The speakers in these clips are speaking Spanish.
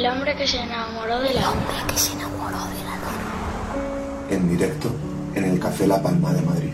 El hombre que se enamoró de la hombre que se enamoró de la luna. En directo en el Café La Palma de Madrid.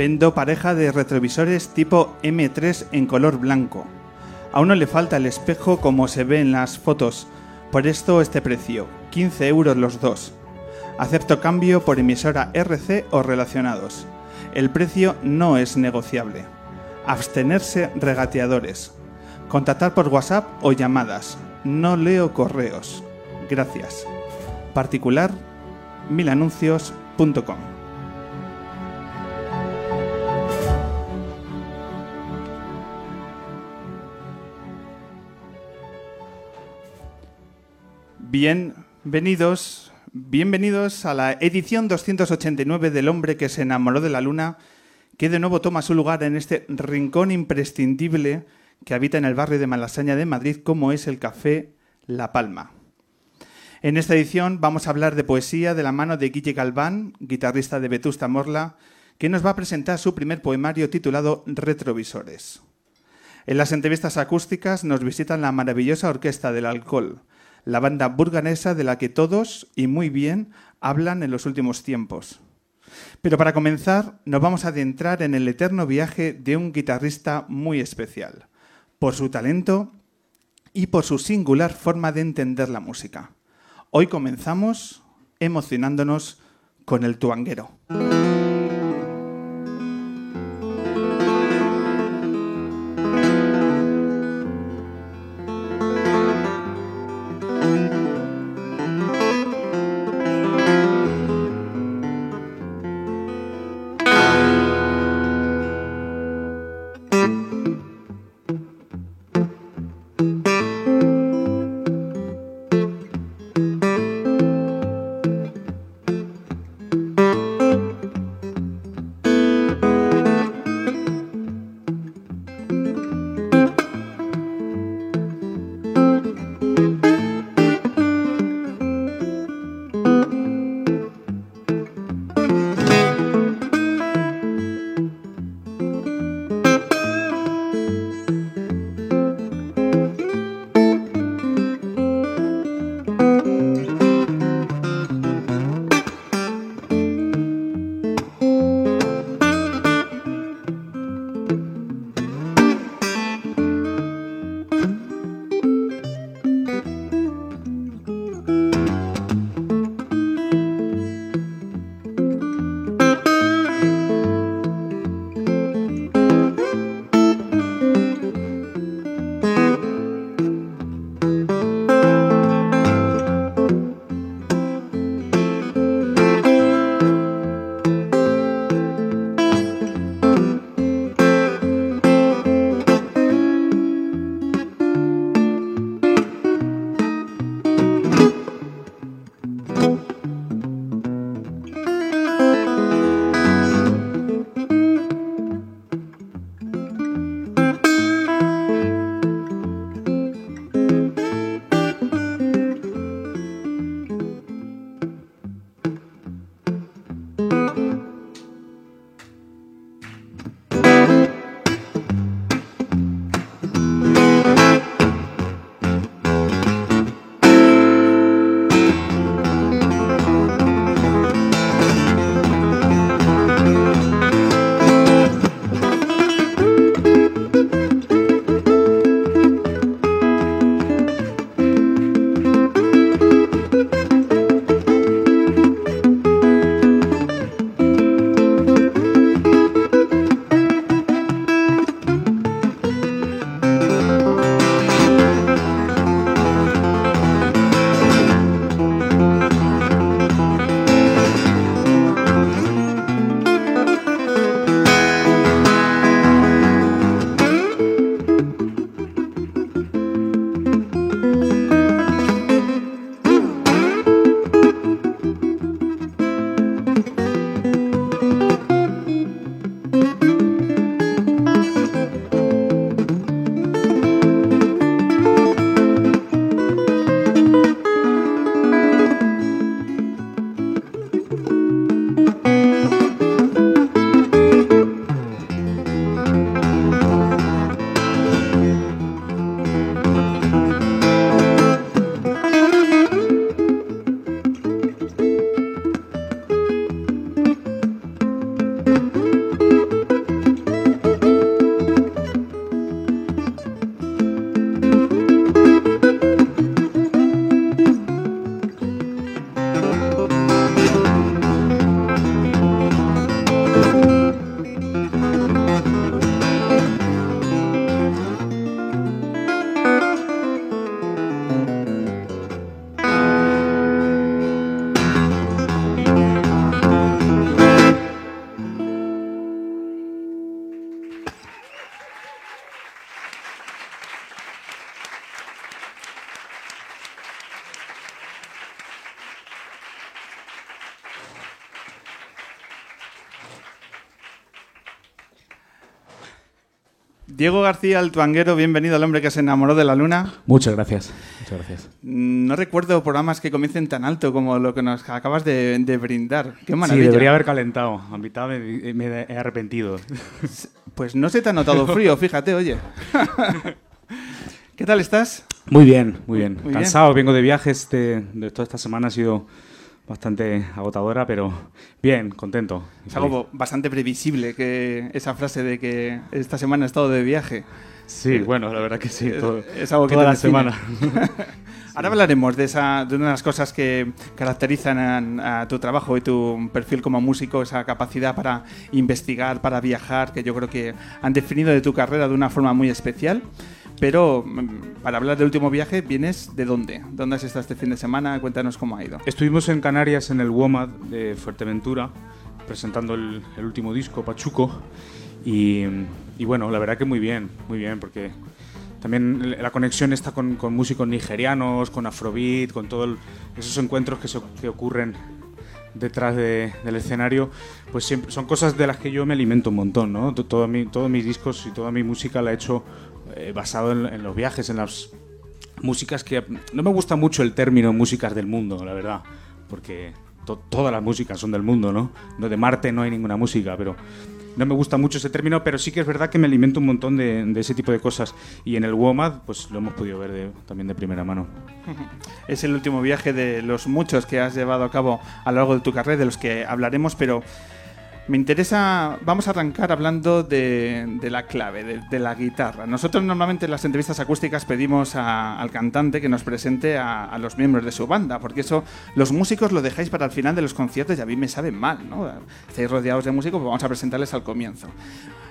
Vendo pareja de retrovisores tipo M3 en color blanco. A uno le falta el espejo como se ve en las fotos, por esto este precio, 15 euros los dos. Acepto cambio por emisora RC o relacionados. El precio no es negociable. Abstenerse regateadores. Contactar por WhatsApp o llamadas. No leo correos. Gracias. Particular milanuncios.com Bienvenidos, bienvenidos a la edición 289 del hombre que se enamoró de la luna, que de nuevo toma su lugar en este rincón imprescindible que habita en el barrio de Malasaña de Madrid, como es el Café La Palma. En esta edición vamos a hablar de poesía de la mano de Guille Galván, guitarrista de Vetusta Morla, que nos va a presentar su primer poemario titulado Retrovisores. En las entrevistas acústicas nos visitan la maravillosa Orquesta del Alcohol, la banda burganesa de la que todos, y muy bien, hablan en los últimos tiempos. Pero para comenzar, nos vamos a adentrar en el eterno viaje de un guitarrista muy especial, por su talento y por su singular forma de entender la música. Hoy comenzamos emocionándonos con el tuanguero. Diego García, el tuanguero, bienvenido al hombre que se enamoró de la luna. Muchas gracias. Muchas gracias. No recuerdo programas que comiencen tan alto como lo que nos acabas de, de brindar. Qué maravilla. Sí, debería haber calentado. A mitad me, me he arrepentido. Pues no se te ha notado frío, fíjate, oye. ¿Qué tal estás? Muy bien, muy bien. Muy Cansado, vengo de viajes. De, de toda esta semana ha sido bastante agotadora, pero bien, contento. Es algo bastante previsible que esa frase de que esta semana he estado de viaje. Sí, bueno, la verdad que sí. Todo, es algo que toda la define. semana. Ahora hablaremos de, esa, de una de las cosas que caracterizan a, a tu trabajo y tu perfil como músico, esa capacidad para investigar, para viajar, que yo creo que han definido de tu carrera de una forma muy especial. Pero mm, para hablar del último viaje, ¿vienes de dónde? ¿Dónde has estado este fin de semana? Cuéntanos cómo ha ido. Estuvimos en Canarias en el WOMAD de Fuerteventura presentando el, el último disco, Pachuco. Y, y, bueno, la verdad que muy bien, muy bien, porque también la conexión está con, con músicos nigerianos, con Afrobeat, con todos esos encuentros que, se, que ocurren detrás de, del escenario, pues siempre son cosas de las que yo me alimento un montón, ¿no? Todo mi, todos mis discos y toda mi música la he hecho eh, basado en, en, los viajes, en las músicas que... No me gusta mucho el término músicas del mundo, la verdad, porque to, todas las músicas son del mundo, ¿no? No de Marte no hay ninguna música, pero no me gusta mucho ese término, pero sí que es verdad que me alimento un montón de, de ese tipo de cosas. Y en el WOMAD, pues lo hemos podido ver de, también de primera mano. Es el último viaje de los muchos que has llevado a cabo a lo largo de tu carrera, de los que hablaremos, pero me interesa, vamos a arrancar hablando de, la clave, de, la guitarra. Nosotros normalmente en las entrevistas acústicas pedimos a, al cantante que nos presente a, los miembros de su banda, porque eso los músicos lo dejáis para el final de los conciertos y a mí me sabe mal, ¿no? Estáis rodeados de músicos, pues vamos a presentarles al comienzo.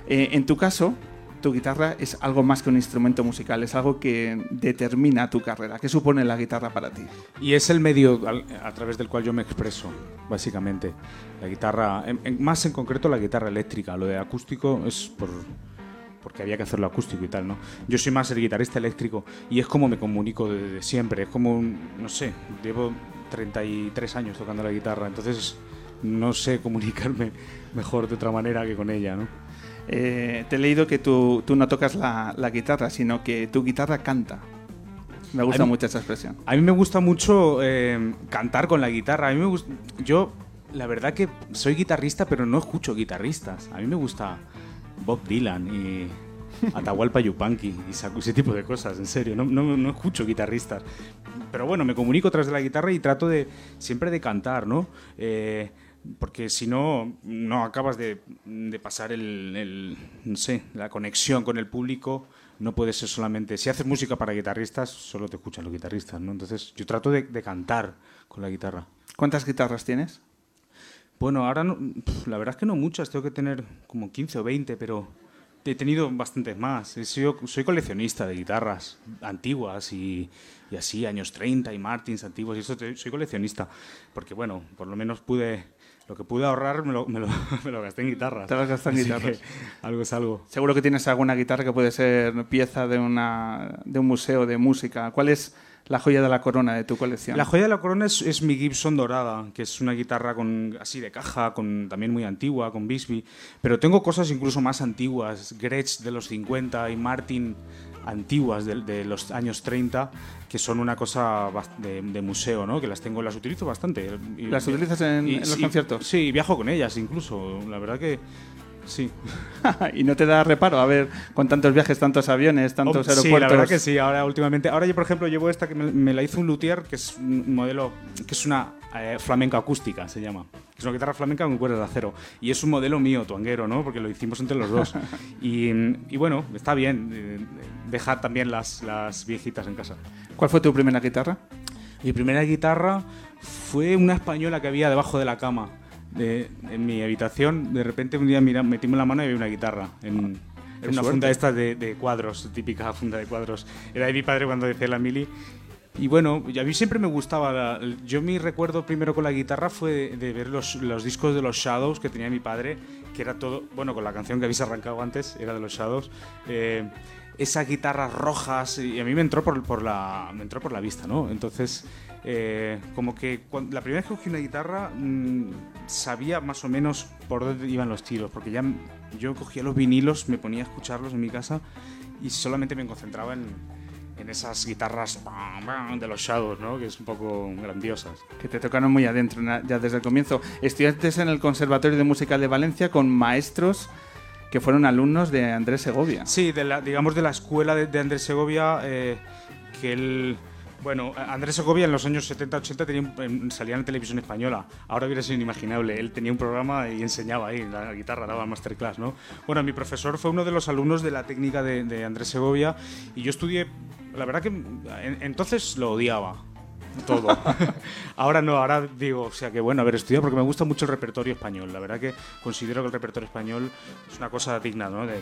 Eh, en tu caso, tu guitarra es algo más que un instrumento musical, es algo que determina tu carrera. ¿Qué supone la guitarra para ti? Y es el medio a través del cual yo me expreso, básicamente. La guitarra, en, en, más en concreto la guitarra eléctrica, lo de acústico es por porque había que hacerlo acústico y tal, ¿no? Yo soy más el guitarrista eléctrico y es como me comunico desde de siempre, es como, no sé, llevo 33 años tocando la guitarra, entonces no sé comunicarme mejor de otra manera que con ella, ¿no? Eh, te he leído que tú, tú no tocas la, la, guitarra, sino que tu guitarra canta. Me gusta mí, mucho esa expresión. A mí me gusta mucho eh, cantar con la guitarra. A mí me gusta, yo, la verdad que soy guitarrista, pero no escucho guitarristas. A mí me gusta Bob Dylan y Atahualpa Yupanqui y ese tipo de cosas, en serio. No, no, no, escucho guitarristas. Pero bueno, me comunico tras de la guitarra y trato de siempre de cantar, ¿no? Eh, porque si no, no acabas de, de pasar el, el, no sé, la conexión con el público. No puede ser solamente. Si haces música para guitarristas, solo te escuchan los guitarristas, ¿no? Entonces, yo trato de, de cantar con la guitarra. ¿Cuántas guitarras tienes? Bueno, ahora no, la verdad es que no muchas, tengo que tener como 15 o 20, pero he tenido bastantes más. He sido, soy coleccionista de guitarras antiguas y, y, así, años 30 y Martins antiguos, y eso soy coleccionista, porque bueno, por lo menos pude, lo que pude ahorrar me lo, me lo, me lo gasté en guitarras. Te lo gasté en guitarras. algo es algo. Seguro que tienes alguna guitarra que puede ser pieza de, una, de un museo de música. ¿Cuál es la joya de la corona de tu colección? La joya de la corona es, es, mi Gibson dorada, que es una guitarra con, así de caja, con, también muy antigua, con Bisbee. Pero tengo cosas incluso más antiguas, Gretsch de los 50 y Martin antiguas de, de los años 30, que son una cosa de, de, museo, ¿no? Que las tengo, las utilizo bastante. Y, ¿Las utilizas en, y, en los conciertos? Sí, viajo con ellas incluso. La verdad que Sí. y no te da reparo a ver con tantos viajes, tantos aviones, tantos oh, aeropuertos. Sí, la verdad que sí. Ahora últimamente, ahora yo por ejemplo llevo esta que me, me la hizo un luthier que es un modelo que es una eh, flamenca acústica se llama. Es una guitarra flamenca con cuerdas de acero y es un modelo mío tuanguero, ¿no? Porque lo hicimos entre los dos. y, y, bueno, está bien eh, dejar también las, las viejitas en casa. ¿Cuál fue tu primera guitarra? Mi primera guitarra fue una española que había debajo de la cama de, en mi habitación, de repente un día mira, metimos la mano y había una guitarra en, en una funda esta de, de, cuadros, típica funda de cuadros. Era de mi padre cuando decía la mili. Y bueno, a mí siempre me gustaba. La, yo mi recuerdo primero con la guitarra fue de, de, ver los, los discos de los Shadows que tenía mi padre, que era todo, bueno, con la canción que habéis arrancado antes, era de los Shadows. Eh, esas guitarras rojas y a mí me entró por, por la me entró por la vista no entonces eh, como que cuando, la primera vez que cogí una guitarra mmm, sabía más o menos por dónde iban los tiros, porque ya yo cogía los vinilos, me ponía a escucharlos en mi casa y solamente me concentraba en, en esas guitarras de los Shadows, ¿no? que es un poco grandiosas. Que te tocaron muy adentro ya desde el comienzo. Estudiaste en el Conservatorio de Música de Valencia con maestros que fueron alumnos de Andrés Segovia. Sí, de la, digamos de la escuela de, Andrés Segovia, eh, que él... Bueno, Andrés Segovia en los años 70-80 salía en televisión española. Ahora hubiera sido inimaginable. Él tenía un programa y enseñaba ahí la guitarra, daba masterclass, ¿no? Bueno, mi profesor fue uno de los alumnos de la técnica de, Andrés Segovia y yo estudié... La verdad que entonces lo odiaba todo. ahora no, ahora digo, o sea que bueno, haber estudiado porque me gusta mucho el repertorio español. La verdad que considero que el repertorio español es una cosa digna ¿no? de,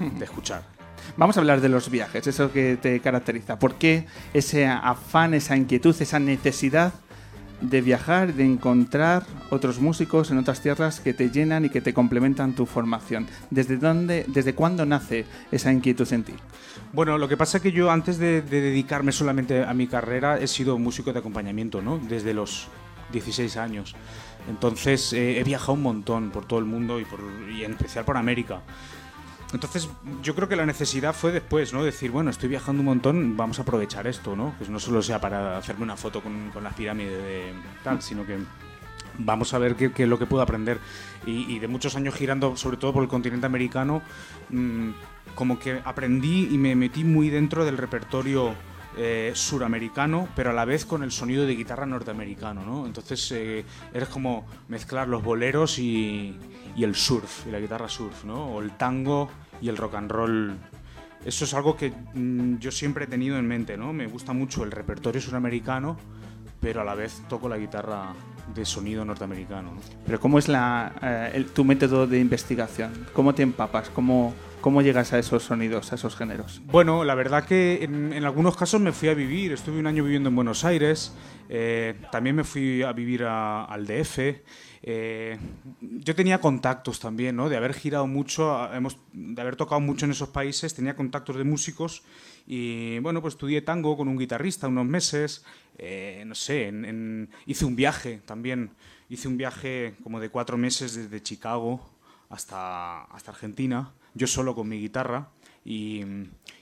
de escuchar. Vamos a hablar de los viajes, eso que te caracteriza. ¿Por qué ese afán, esa inquietud, esa necesidad de viajar, de encontrar otros músicos en otras tierras que te llenan y que te complementan tu formación. ¿Desde dónde, desde cuándo nace esa inquietud en ti? Bueno, lo que pasa es que yo antes de, dedicarme solamente a mi carrera he sido músico de acompañamiento, ¿no? Desde los 16 años. Entonces eh, he viajado un montón por todo el mundo y, en especial por América. Entonces, yo creo que la necesidad fue después, ¿no? Decir, bueno, estoy viajando un montón, vamos a aprovechar esto, ¿no? Que no solo sea para hacerme una foto con, con las pirámides de tal, sino que vamos a ver qué, es lo que puedo aprender. Y, de muchos años girando, sobre todo por el continente americano, mm, como que aprendí y me metí muy dentro del repertorio eh, suramericano, pero a la vez con el sonido de guitarra norteamericano, ¿no? Entonces eh, eres como mezclar los boleros y, y, el surf, y la guitarra surf, ¿no? O el tango y el rock and roll. Eso es algo que mm, yo siempre he tenido en mente, ¿no? Me gusta mucho el repertorio suramericano, pero a la vez toco la guitarra de sonido norteamericano. Pero ¿cómo es la, eh, tu método de investigación? ¿Cómo te empapas? ¿Cómo, ¿Cómo llegas a esos sonidos, a esos géneros? Bueno, la verdad que en, algunos casos me fui a vivir. Estuve un año viviendo en Buenos Aires. Eh, también me fui a vivir al DF. Eh, yo tenía contactos también, ¿no? De haber girado mucho, hemos, de haber tocado mucho en esos países, tenía contactos de músicos y bueno, pues estudié tango con un guitarrista unos meses, eh, no sé, hice un viaje también, hice un viaje como de cuatro meses desde Chicago hasta, hasta Argentina yo solo con mi guitarra. Y,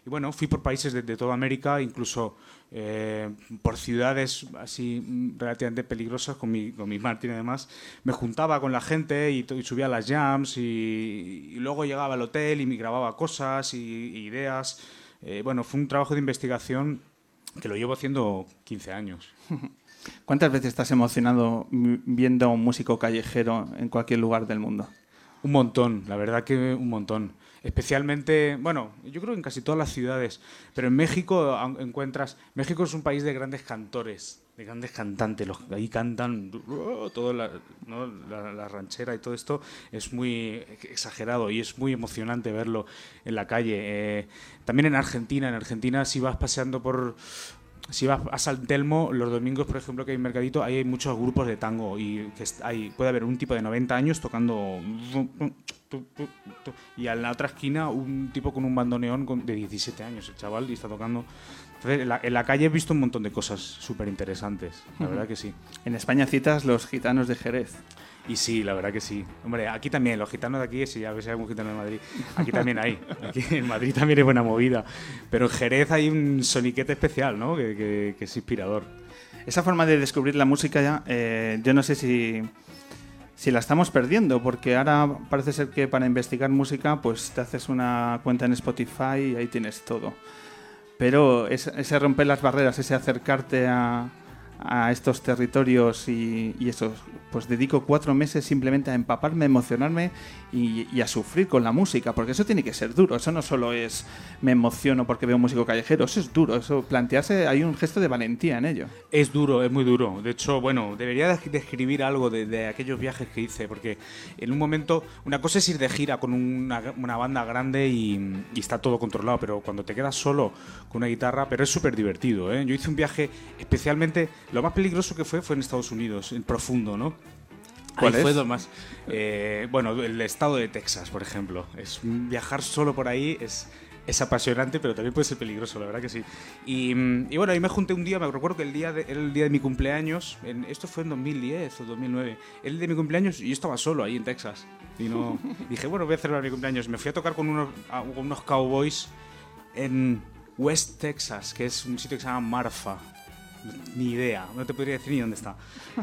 bueno, fui por países de, toda América, incluso eh, por ciudades así relativamente peligrosas con mi, con mi Martín además. Me juntaba con la gente y, subía a las jams y, luego llegaba al hotel y me grababa cosas y, ideas. Eh, bueno, fue un trabajo de investigación que lo llevo haciendo 15 años. ¿Cuántas veces estás emocionado viendo a un músico callejero en cualquier lugar del mundo? Un montón, la verdad que un montón. Especialmente, bueno, yo creo que en casi todas las ciudades, pero en México encuentras, México es un país de grandes cantores, de grandes cantantes, los, ahí cantan uh, todo la, la, ranchera y todo esto es muy exagerado y es muy emocionante verlo en la calle. Eh, también en Argentina, en Argentina si vas paseando por, si vas a San Telmo, los domingos, por ejemplo, que hay un mercadito, ahí hay muchos grupos de tango y que hay, puede haber un tipo de 90 años tocando y a la otra esquina un tipo con un bandoneón de 17 años, el chaval, y está tocando. en la, calle he visto un montón de cosas súper interesantes, la verdad que sí. En España citas los gitanos de Jerez. Y sí, la verdad que sí. Hombre, aquí también, los gitanos de aquí, si ya ves hay algún gitano de Madrid, aquí también hay. Aquí en Madrid también es buena movida. Pero en Jerez hay un soniquete especial, ¿no? Que, es inspirador. Esa forma de descubrir la música ya, eh, yo no sé si, si la estamos perdiendo, porque ahora parece ser que para investigar música, pues te haces una cuenta en Spotify y ahí tienes todo. Pero ese romper las barreras, ese acercarte a, a estos territorios y, eso, pues dedico cuatro meses simplemente a empaparme, emocionarme y, a sufrir con la música, porque eso tiene que ser duro, eso no solo es me emociono porque veo músico callejero, eso es duro, eso plantearse, hay un gesto de valentía en ello. Es duro, es muy duro, de hecho, bueno, debería describir algo de, aquellos viajes que hice, porque en un momento, una cosa es ir de gira con una, banda grande y, y, está todo controlado, pero cuando te quedas solo con una guitarra, pero es súper divertido, ¿eh? yo hice un viaje especialmente lo más peligroso que fue fue en Estados Unidos, en profundo, ¿no? ¿Cuál fue lo más. Eh, bueno, el estado de Texas, por ejemplo. Es viajar solo por ahí es es apasionante, pero también puede ser peligroso, la verdad que sí. Y, mm, y bueno, ahí me junté un día, me recuerdo que el día de, era el día de mi cumpleaños, en- esto fue en 2010 o 2009, el de mi cumpleaños y yo estaba solo ahí en Texas. Y no, dije, bueno, voy a celebrar mi cumpleaños. Me fui a tocar con unos, a- con unos cowboys en West Texas, que es un sitio que se llama Marfa. Ni idea, no te podría decir ni dónde está.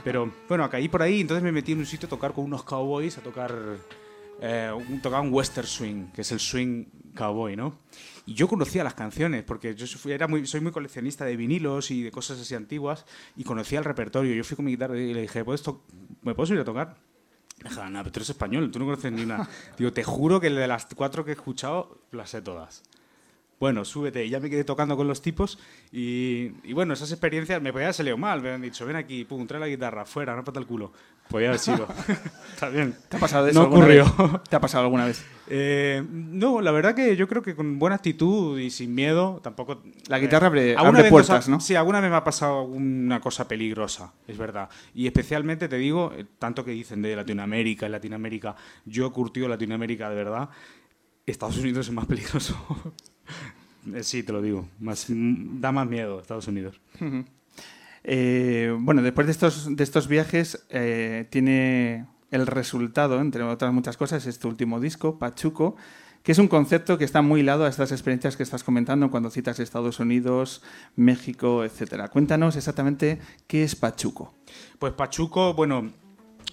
Pero bueno, caí por ahí, entonces me metí en un sitio a tocar con unos cowboys, a tocar. Eh, un, western swing, que es el swing cowboy, ¿no? Y yo conocía las canciones, porque yo fui- era muy, soy muy coleccionista de vinilos y de cosas así antiguas, y conocía el repertorio. Yo fui con mi guitarra y le dije, ¿Puedes ¿me puedo subir a tocar? Me dijo, no, pero tú eres español, tú no conoces ni una. Digo, te juro que de las cuatro que he escuchado, las sé todas. Bueno, súbete. Y ya me quedé tocando con los tipos. Y, y bueno, esas experiencias me podía haber salido mal. Me habían dicho, ven aquí, pum, trae la guitarra, fuera, no pata el culo. Podía haber sido. Está bien. ¿Te ha pasado eso No ocurrió. vez? ¿Te ha pasado alguna vez? Eh, no, la verdad que yo creo que con buena actitud y sin miedo, tampoco. La guitarra abre- alguna abre puertas, ha- ¿no? Sí, alguna vez me ha pasado alguna cosa peligrosa, es verdad. Y especialmente te digo, eh, tanto que dicen de Latinoamérica, Latinoamérica, yo he curtido Latinoamérica de verdad. Estados Unidos es más peligroso. Eh, sí, te lo digo. Más, da más miedo Estados Unidos. Eh, bueno, después de estos, de estos viajes, eh, tiene el resultado, entre otras muchas cosas, este último disco, Pachuco, que es un concepto que está muy hilado a estas experiencias que estás comentando cuando citas Estados Unidos, México, etcétera. Cuéntanos exactamente qué es Pachuco. Pues Pachuco, bueno,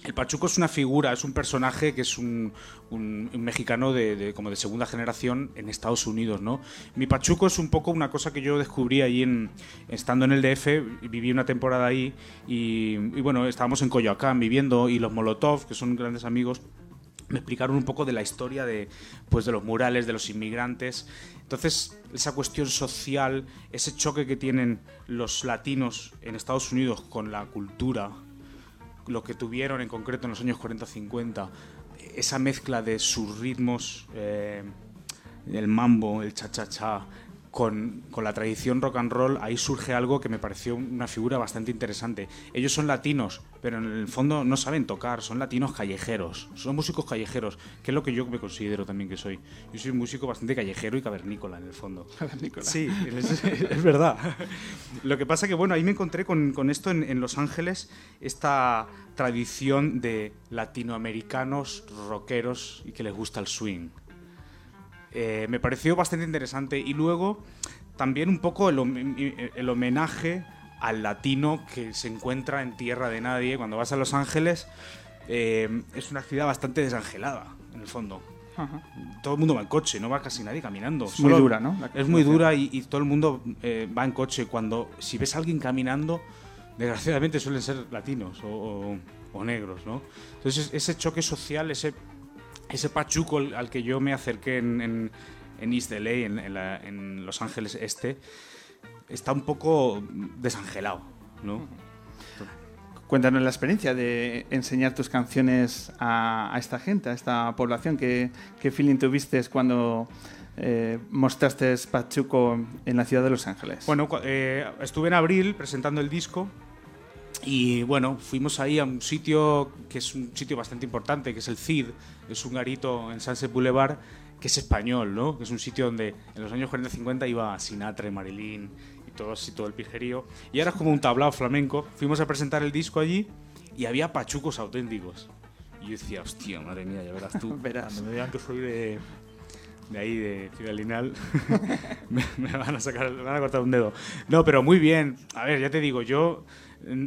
el Pachuco es una figura, es un personaje que es un, mexicano de, como de segunda generación en Estados Unidos, ¿no? Mi Pachuco es un poco una cosa que yo descubrí allí en, estando en el DF, viví una temporada ahí y, y bueno, estábamos en Coyoacán viviendo y los Molotov, que son grandes amigos, me explicaron un poco de la historia de, pues, de los murales, de los inmigrantes. Entonces, esa cuestión social, ese choque que tienen los latinos en Estados Unidos con la cultura, lo que tuvieron en concreto en los años 40-50, esa mezcla de sus ritmos, eh, el mambo, el cha-cha-cha, con, con la tradición rock and roll, ahí surge algo que me pareció una figura bastante interesante. Ellos son latinos, pero en el fondo no saben tocar, son latinos callejeros, son músicos callejeros, que es lo que yo me considero también que soy. Yo soy un músico bastante callejero y cavernícola en el fondo. Sí, es, es verdad. Lo que pasa que, bueno, ahí me encontré con, con esto en, en Los Ángeles, esta tradición de latinoamericanos rockeros y que les gusta el swing. Eh, me pareció bastante interesante y luego también un poco el, el homenaje al latino que se encuentra en tierra de nadie cuando vas a Los Ángeles. eh, es una ciudad bastante desangelada, en el fondo. Todo el mundo va en coche, no va casi nadie caminando. Es muy Solo- dura, ¿no? Es muy dura y, y todo el mundo eh, va en coche. Cuando si ves a alguien caminando, desgraciadamente suelen ser latinos o, o- o negros, ¿no? Entonces ese choque social, ese, ese pachuco al que yo me acerqué en, en, en East LA, en, en la- en Los Ángeles Este, está un poco desangelado, ¿no? Cuéntanos la experiencia de enseñar tus canciones a, a esta gente, a esta población. ¿Qué, qué feeling tuviste cuando eh, mostraste Pachuco en la ciudad de Los Ángeles? Bueno, eh, estuve en abril presentando el disco y bueno, fuimos ahí a un sitio que es un sitio bastante importante, que es el CID, es un garito en Sunset Boulevard que es español, ¿no? Que es un sitio donde en los años 40-50 iba Sinatra y Marilyn y todo así, todo el pijerío. Y ahora es como un tablao flamenco. Fuimos a presentar el disco allí y había pachucos auténticos. Y yo decía, hostia, madre mía, ya verás tú. Verás. Me digan que soy de, de ahí, de Ciudad Linal, me, me van a sacar, me van a cortar un dedo. No, pero muy bien. A ver, ya te digo, yo,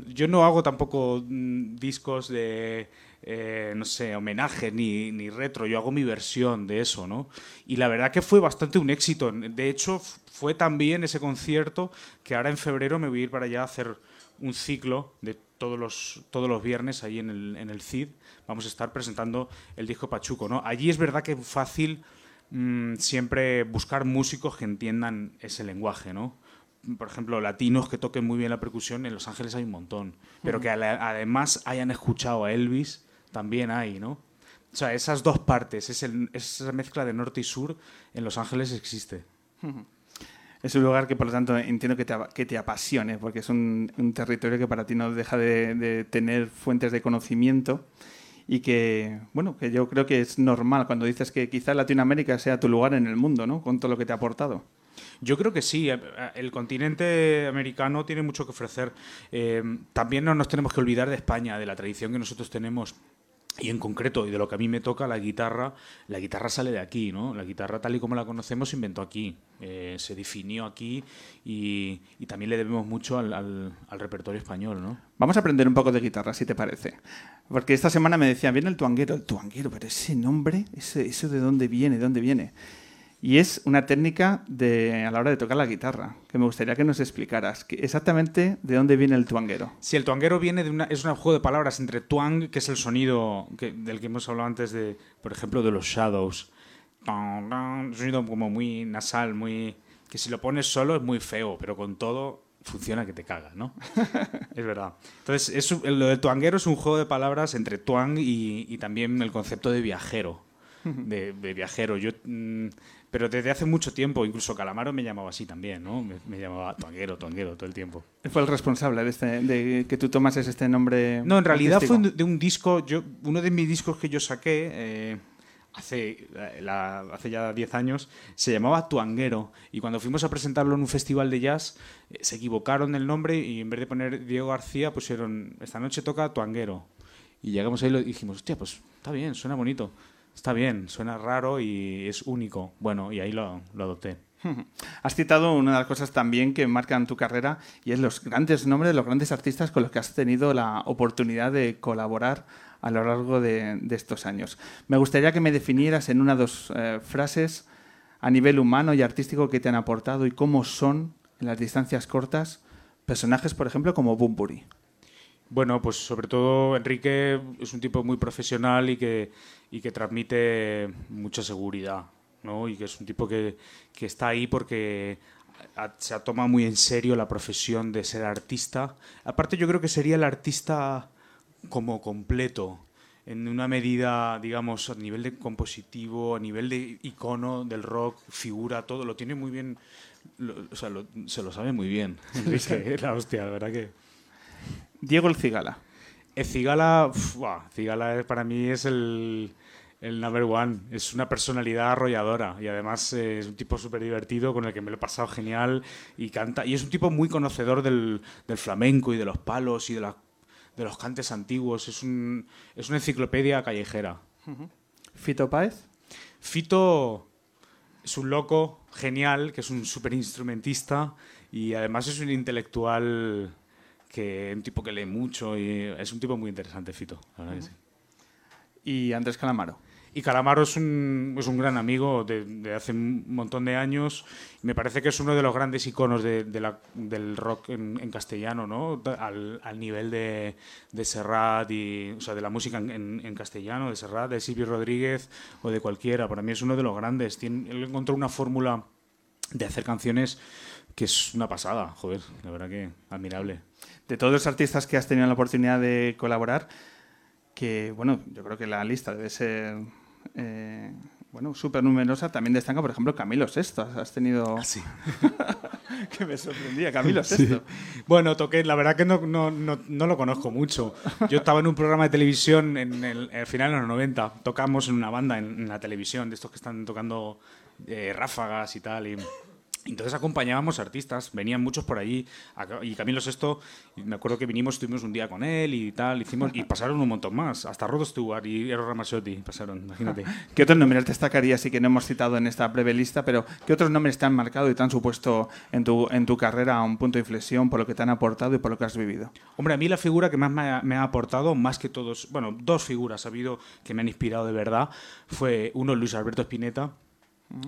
yo no hago tampoco mm, discos de, eh, no sé, homenaje ni, ni retro. Yo hago mi versión de eso, ¿no? Y la verdad que fue bastante un éxito. De hecho, fue también ese concierto que ahora en febrero me voy a ir para allá a hacer un ciclo de todos los, todos los viernes ahí en el, en el CID. Vamos a estar presentando el disco Pachuco, ¿no? Allí es verdad que es fácil mm, siempre buscar músicos que entiendan ese lenguaje, ¿no? Por ejemplo, latinos que toquen muy bien la percusión, en Los Ángeles hay un montón. Pero que además hayan escuchado a Elvis, también hay, ¿no? O sea, esas dos partes, es el- esa mezcla de norte y sur, en Los Ángeles existe. Es un lugar que, por lo tanto, entiendo que te, que te apasione, porque es un, un territorio que para ti no deja de, de tener fuentes de conocimiento y que, bueno, que yo creo que es normal cuando dices que quizá Latinoamérica sea tu lugar en el mundo, ¿no? Con todo lo que te ha aportado. Yo creo que sí. El continente americano tiene mucho que ofrecer. Eh, también no nos tenemos que olvidar de España, de la tradición que nosotros tenemos y en concreto, y de lo que a mí me toca, la guitarra, la guitarra sale de aquí, ¿no? La guitarra tal y como la conocemos se inventó aquí, eh, se definió aquí y, también le debemos mucho al, repertorio español, ¿no? Vamos a aprender un poco de guitarra, si te parece. Porque esta semana me decían, viene el tuanguero, el tuanguero, pero ese nombre, ese, ¿eso de dónde viene? ¿De dónde viene? Y es una técnica de, a la hora de tocar la guitarra, que me gustaría que nos explicaras exactamente de dónde viene el tuanguero. Sí, el tuanguero viene de una, es un juego de palabras entre tuang, que es el sonido del que hemos hablado antes, de, por ejemplo, de los shadows. Un sonido como muy nasal, muy que si lo pones solo es muy feo, pero con todo funciona que te caga, ¿no? es verdad. Entonces, es, lo del tuanguero es un juego de palabras entre tuang y, también el concepto de viajero. De, viajero. Yo mm, pero desde hace mucho tiempo, incluso Calamaro me llamaba así también, ¿no? Me, llamaba Tonguero, Tonguero todo el tiempo. ¿Fue el responsable de, este, de que tú tomases este nombre? No, en realidad fue de un disco, yo, uno de mis discos que yo saqué eh, hace, hace ya 10 años, se llamaba Tuanguero. Y cuando fuimos a presentarlo en un festival de jazz, eh, se equivocaron el nombre y en vez de poner Diego García, pusieron, esta noche toca Tuanguero. Y llegamos ahí y dijimos, hostia, pues está bien, suena bonito está bien, suena raro y es único. Bueno, y ahí lo, lo adopté. Has citado una de las cosas también que marcan tu carrera y es los grandes nombres, los grandes artistas con los que has tenido la oportunidad de colaborar a lo largo de, estos años. Me gustaría que me definieras en una o dos eh, frases a nivel humano y artístico que te han aportado y cómo son en las distancias cortas personajes, por ejemplo, como Bumburi. Bueno, pues sobre todo Enrique es un tipo muy profesional y que, y que transmite mucha seguridad, ¿no? Y que es un tipo que, que está ahí porque se ha tomado muy en serio la profesión de ser artista. Aparte yo creo que sería el artista como completo, en una medida, digamos, a nivel de compositivo, a nivel de icono del rock, figura, todo, lo tiene muy bien, o sea, se lo sabe muy bien. Enrique, la hostia, la verdad que... Diego el Cigala. El Cigala, Cigala para mí es el, el number one. Es una personalidad arrolladora y además eh, es un tipo súper divertido con el que me lo he pasado genial y canta. Y es un tipo muy conocedor del, del flamenco y de los palos y de, de los cantes antiguos. Es, un, es una enciclopedia callejera. ¿Fito Páez? Fito es un loco genial, que es un súper instrumentista y además es un intelectual que un tipo que lee mucho y es un tipo muy interesante, Fito, ¿Y Andrés Calamaro? Y Calamaro es un, es un gran amigo de, hace un montón de años. Me parece que es uno de los grandes iconos de, la, del rock en, castellano, ¿no? Al, al nivel de, de, Serrat y, o sea, de la música en, en, castellano, de Serrat, de Silvio Rodríguez o de cualquiera. Para mí es uno de los grandes. Tiene, él encontró una fórmula de hacer canciones que es una pasada, joder, la verdad que admirable de todos los artistas que has tenido la oportunidad de colaborar, que bueno, yo creo que la lista debe ser eh, bueno, súper numerosa. También destaca, por ejemplo, Camilo Sesto. Has tenido. Ah, sí. que me sorprendía, Camilo Sesto. Bueno, toqué, la verdad que no, no, no, lo conozco mucho. Yo estaba en un programa de televisión en el, final de los 90. Tocamos en una banda en, la televisión, de estos que están tocando eh, ráfagas y tal. Y entonces acompañábamos artistas, venían muchos por allí, y Camilo Sesto, me acuerdo que vinimos, estuvimos un día con él y tal, hicimos, y pasaron un montón más, hasta Rod Stewart y Eero Ramazzotti pasaron, imagínate. ¿Qué otros nombres destacarías y que no hemos citado en esta breve lista, pero qué otros nombres te han marcado y te han supuesto en tu, en tu carrera un punto de inflexión por lo que te han aportado y por lo que has vivido? Hombre, a mí la figura que más me ha, me ha aportado, más que todos, bueno, dos figuras ha habido que me han inspirado de verdad, fue uno Luis Alberto Spinetta,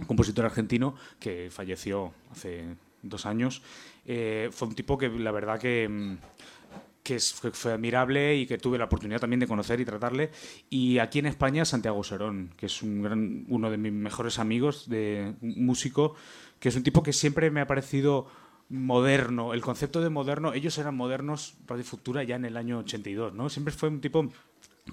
compositor argentino que falleció hace dos años. Eh, fue un tipo que la verdad que, mm, que fue, admirable y que tuve la oportunidad también de conocer y tratarle. Y aquí en España, Santiago Serón, que es un gran, uno de mis mejores amigos, de músico, que es un tipo que siempre me ha parecido moderno. El concepto de moderno, ellos eran modernos, Radio Futura, ya en el año 82, ¿no? Siempre fue un tipo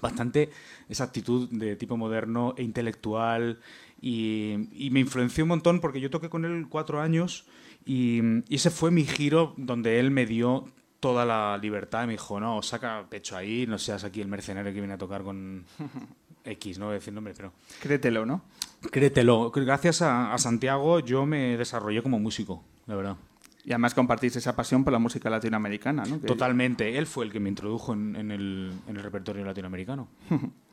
bastante esa actitud de tipo moderno e intelectual y, me influenció un montón porque yo toqué con él cuatro años y, ese fue mi giro donde él me dio toda la libertad y me dijo, no, saca pecho ahí, no seas aquí el mercenario que viene a tocar con X, no voy a decir nombre, pero... Créetelo, ¿no? Créetelo. Gracias a, a Santiago yo me desarrollé como músico, la verdad. Y además compartís esa pasión por la música latinoamericana, ¿no? Totalmente. Él fue el que me introdujo en, en el, en el repertorio latinoamericano.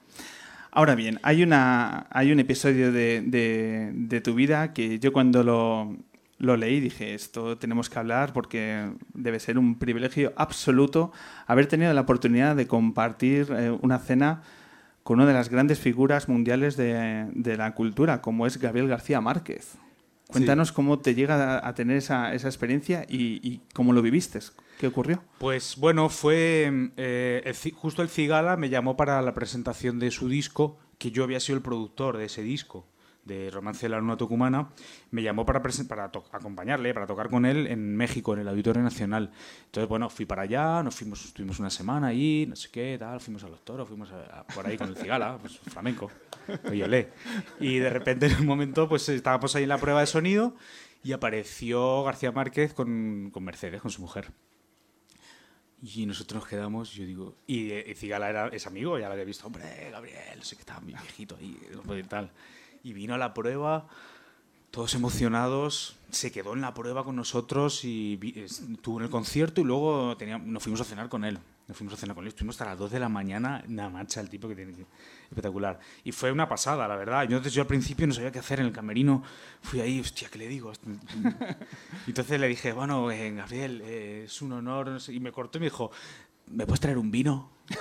Ahora bien, hay, una, hay un episodio de, de- de tu vida que yo cuando lo, lo leí dije, esto tenemos que hablar porque debe ser un privilegio absoluto haber tenido la oportunidad de compartir eh, una cena con una de las grandes figuras mundiales de, de la cultura, como es Gabriel García Márquez. Cuéntanos cómo te llega a, a tener esa, esa experiencia y, y cómo lo viviste. ¿Qué ocurrió? Pues bueno, fue eh, el justo el Cigala me llamó para la presentación de su disco, que yo había sido el productor de ese disco, de Romance de la Luna Tucumana, me llamó para, para acompañarle, para tocar con él en México, en el Auditorio Nacional. Entonces, bueno, fui para allá, nos fuimos, estuvimos una semana ahí, no sé qué, tal, fuimos a los toros, fuimos a- a- por ahí con el Cigala, pues flamenco, le. Y de repente en un momento, pues estábamos ahí en la prueba de sonido y apareció García Márquez con, con Mercedes, con su mujer. Y nosotros nos quedamos, yo digo, y, eh, y Cigala era, es amigo, ya lo había visto, hombre, Gabriel, no sé qué estaba muy viejito ahí, puede ir tal. Y vino a la prueba, todos emocionados, se quedó en la prueba con nosotros y vi- estuvo en el concierto y luego teníamos, nos fuimos a cenar con él. Nos fuimos a cenar con él, estuvimos hasta las 2 de la mañana, una marcha el tipo que tiene espectacular. Y fue una pasada, la verdad. Yo, entonces, yo al principio no sabía qué hacer en el camerino, fui ahí, hostia, ¿qué le digo? Entonces le dije, bueno, eh, Gabriel, eh, es un honor, no sé, y me cortó y me dijo, ¿me puedes traer un vino?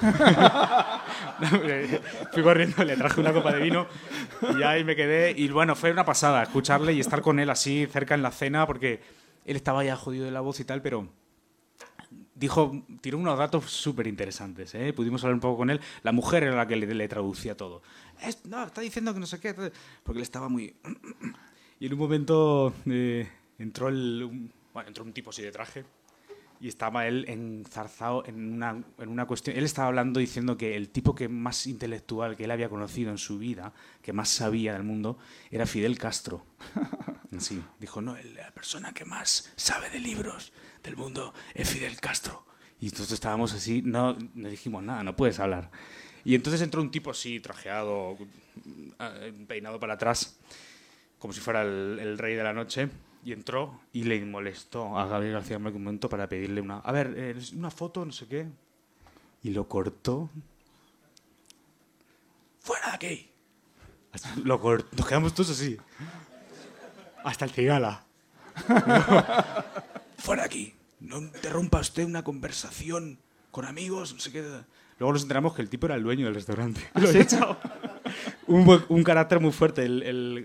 Fui corriendo, le traje una copa de vino y ahí me quedé. Y bueno, fue una pasada escucharle y estar con él así cerca en la cena porque él estaba ya jodido de la voz y tal, pero dijo, tiró unos datos súper interesantes. ¿eh? Pudimos hablar un poco con él. La mujer era la que le, traducía todo. Es- no, está diciendo que no sé qué. tal", Porque él estaba muy. y en un momento eh, entró, el, un, bueno, entró un tipo así de traje y estaba él enzarzado en una, en una cuestión. Él estaba hablando diciendo que el tipo que más intelectual que él había conocido en su vida, que más sabía del mundo, era Fidel Castro. Sí, dijo, no, la persona que más sabe de libros del mundo es Fidel Castro. Y nosotros estábamos así, no, no dijimos nada, no puedes hablar. Y entonces entró un tipo así, trajeado, eh, peinado para atrás, como si fuera el, el rey de la noche, y entró y le molestó a Gabriel García Márquez un momento para pedirle una, a ver, eh, una foto, no sé qué. Y lo cortó. ¡Fuera de aquí! Lo cort- Nos quedamos todos así. Hasta el cigala. ¡Fuera de aquí! No interrumpa usted una conversación con amigos, no sé qué. Luego nos enteramos que el tipo era el dueño del restaurante. Lo había echado. un, un carácter muy fuerte el, el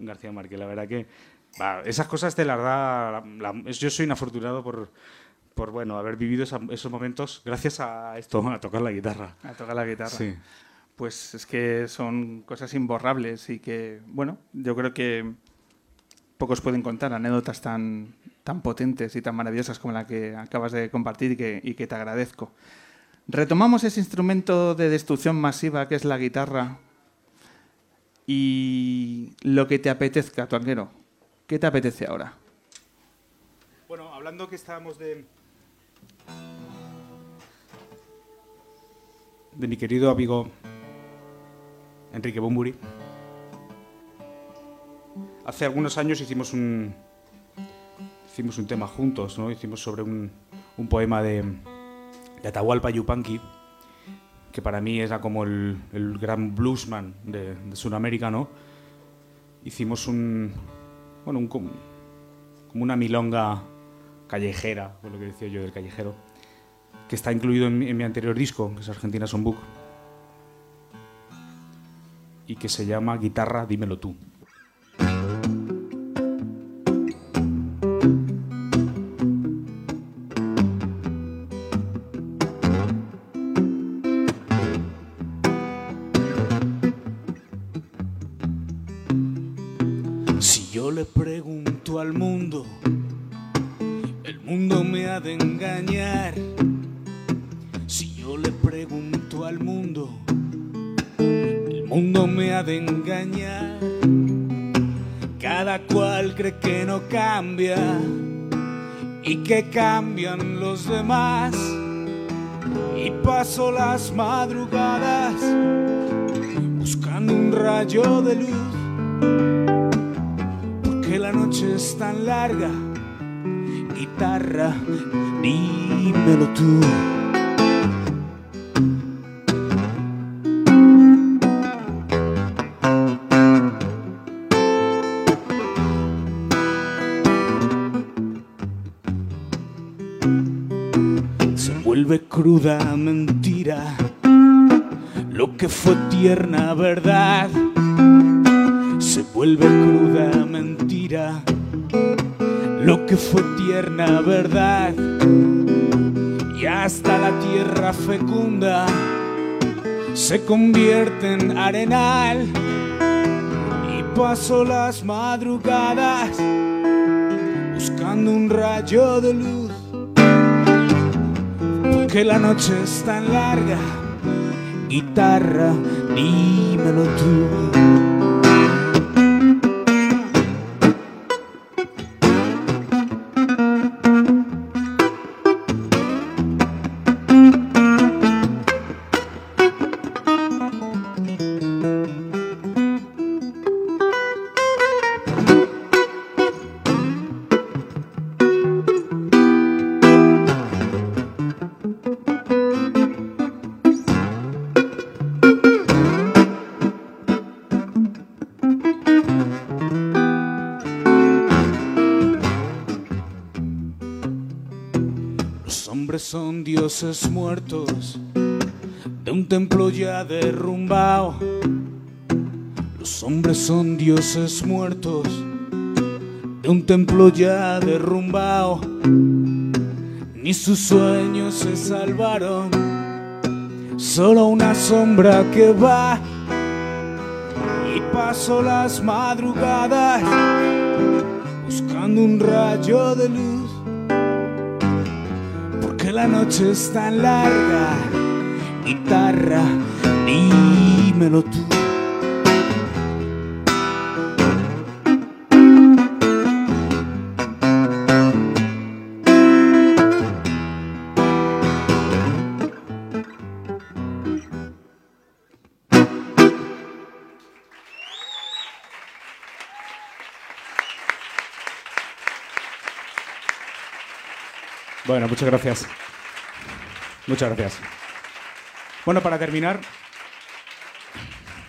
García Márquez, la verdad que va, esas cosas te las da la- la- yo soy un afortunado por, por bueno haber vivido esa- esos momentos gracias a esto a tocar la guitarra A tocar la guitarra. sí Pues es que son cosas imborrables y que, bueno, yo creo que pocos pueden contar anécdotas tan, tan potentes y tan maravillosas como la que acabas de compartir y que, te agradezco. Retomamos ese instrumento de destrucción masiva que es la guitarra y lo que te apetezca, tuanguero. ¿Qué te apetece ahora? bueno hablando que estábamos de de mi querido amigo Enrique Bumburi hace algunos años hicimos un hicimos un tema juntos, ¿no? Hicimos sobre un, un poema de, de Atahualpa Yupanqui, que para mí era como el, el gran bluesman de, de Sudamérica, ¿no? Hicimos un, bueno, un, como, una milonga callejera, por lo que decía yo del callejero, que está incluido en mi, en mi anterior disco, que es Argentina Songbook, y que se llama Guitarra, dímelo tú. Demás. Y paso las madrugadas buscando un rayo de luz, porque la noche es tan larga. Guitarra, dímelo tú. Cruda mentira, lo que fue tierna verdad, se vuelve cruda mentira, lo que fue tierna verdad, y hasta la tierra fecunda se convierte en arenal, y paso las madrugadas buscando un rayo de luz que la noche es tan larga. Guitarra, dímelo tú. Son dioses muertos de un templo ya derrumbado. Los hombres son dioses muertos de un templo ya derrumbado. Ni sus sueños se salvaron, solo una sombra que va. Y paso las madrugadas buscando un rayo de luz la noche es tan larga. Guitarra, dímelo tú. Bueno, muchas gracias. Muchas gracias. Bueno, para terminar,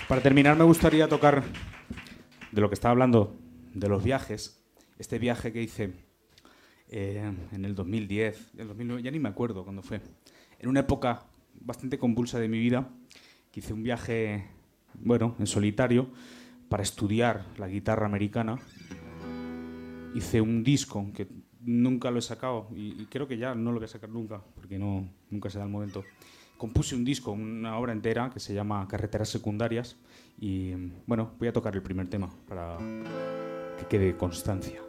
para terminar me gustaría tocar de lo que estaba hablando, de los viajes. Este viaje que hice eh, en el 2010, el 2009, ya ni me acuerdo cuándo fue. En una época bastante convulsa de mi vida, que hice un viaje, bueno, en solitario, para estudiar la guitarra americana. Hice un disco que nunca lo he sacado y, creo que ya no lo voy a sacar nunca, porque no, nunca se da el momento. Compuse un disco, una obra entera que se llama Carreteras Secundarias y bueno, voy a tocar el primer tema para que quede constancia.